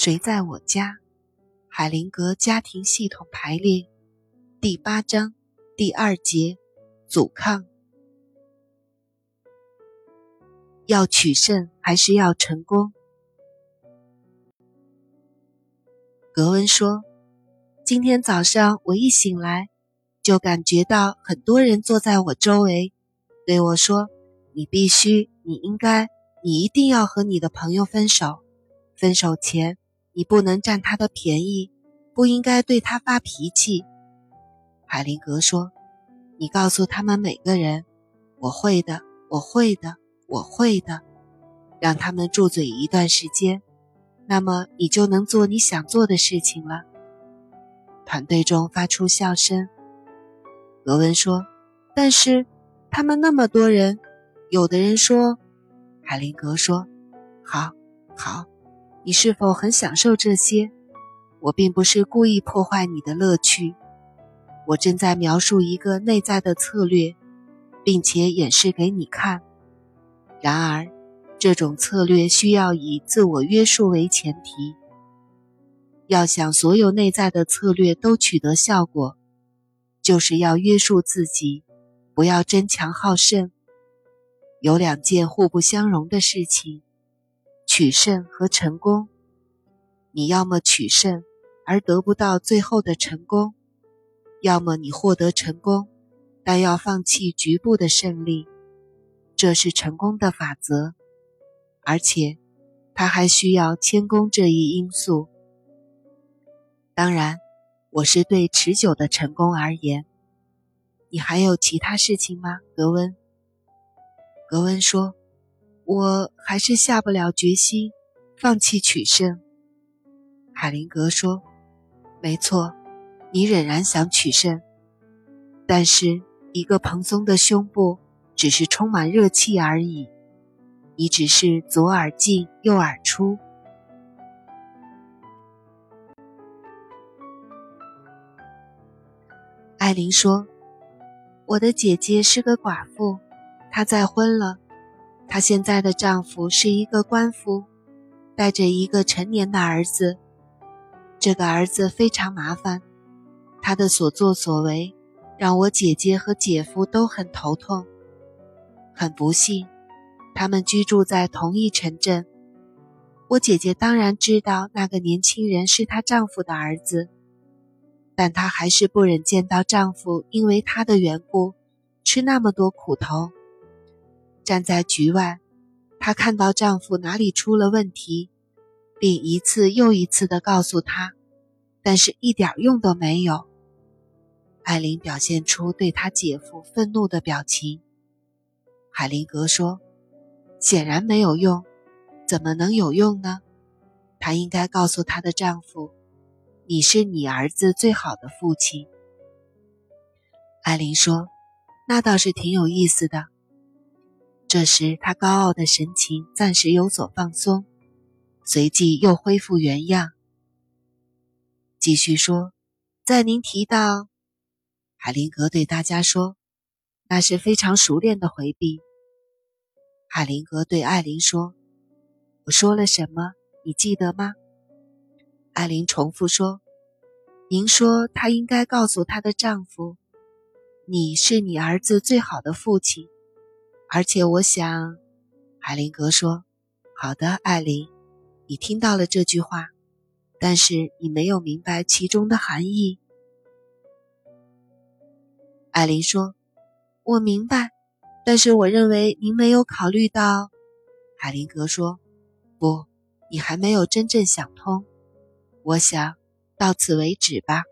谁在我家？海灵格家庭系统排列第八章第二节：阻抗。要取胜还是要成功？格温说：“今天早上我一醒来，就感觉到很多人坐在我周围，对我说：‘你必须，你应该，你一定要和你的朋友分手。分手前，你不能占他的便宜，不应该对他发脾气。’”海灵格说：“你告诉他们每个人，我会的，我会的。”我会的，让他们住嘴一段时间，那么你就能做你想做的事情了。团队中发出笑声。格温说：“但是他们那么多人，有的人说。”海灵格说：“好，好，你是否很享受这些？我并不是故意破坏你的乐趣，我正在描述一个内在的策略，并且演示给你看。”然而，这种策略需要以自我约束为前提。要想所有内在的策略都取得效果，就是要约束自己，不要争强好胜。有两件互不相容的事情：取胜和成功。你要么取胜而得不到最后的成功，要么你获得成功，但要放弃局部的胜利。这是成功的法则，而且它还需要谦恭这一因素。当然，我是对持久的成功而言。你还有其他事情吗，格温？格温说：“我还是下不了决心放弃取胜。”海灵格说：“没错，你仍然想取胜，但是一个蓬松的胸部。”只是充满热气而已，你只是左耳进右耳出。艾琳说：“我的姐姐是个寡妇，她再婚了。她现在的丈夫是一个官夫，带着一个成年的儿子。这个儿子非常麻烦，他的所作所为让我姐姐和姐夫都很头痛。”很不幸，他们居住在同一城镇。我姐姐当然知道那个年轻人是她丈夫的儿子，但她还是不忍见到丈夫因为她的缘故吃那么多苦头。站在局外，她看到丈夫哪里出了问题，并一次又一次地告诉她，但是一点用都没有。艾琳表现出对她姐夫愤怒的表情。海灵格说：“显然没有用，怎么能有用呢？她应该告诉她的丈夫：‘你是你儿子最好的父亲。’”艾琳说：“那倒是挺有意思的。”这时，他高傲的神情暂时有所放松，随即又恢复原样，继续说：“在您提到……”海灵格对大家说：“那是非常熟练的回避。”海灵格对艾琳说：“我说了什么？你记得吗？”艾琳重复说：“您说她应该告诉她的丈夫，你是你儿子最好的父亲。而且我想，海灵格说：‘好的，艾琳，你听到了这句话，但是你没有明白其中的含义。’艾琳说：‘我明白。’”但是我认为您没有考虑到，海灵格说：“不，你还没有真正想通。”我想到此为止吧。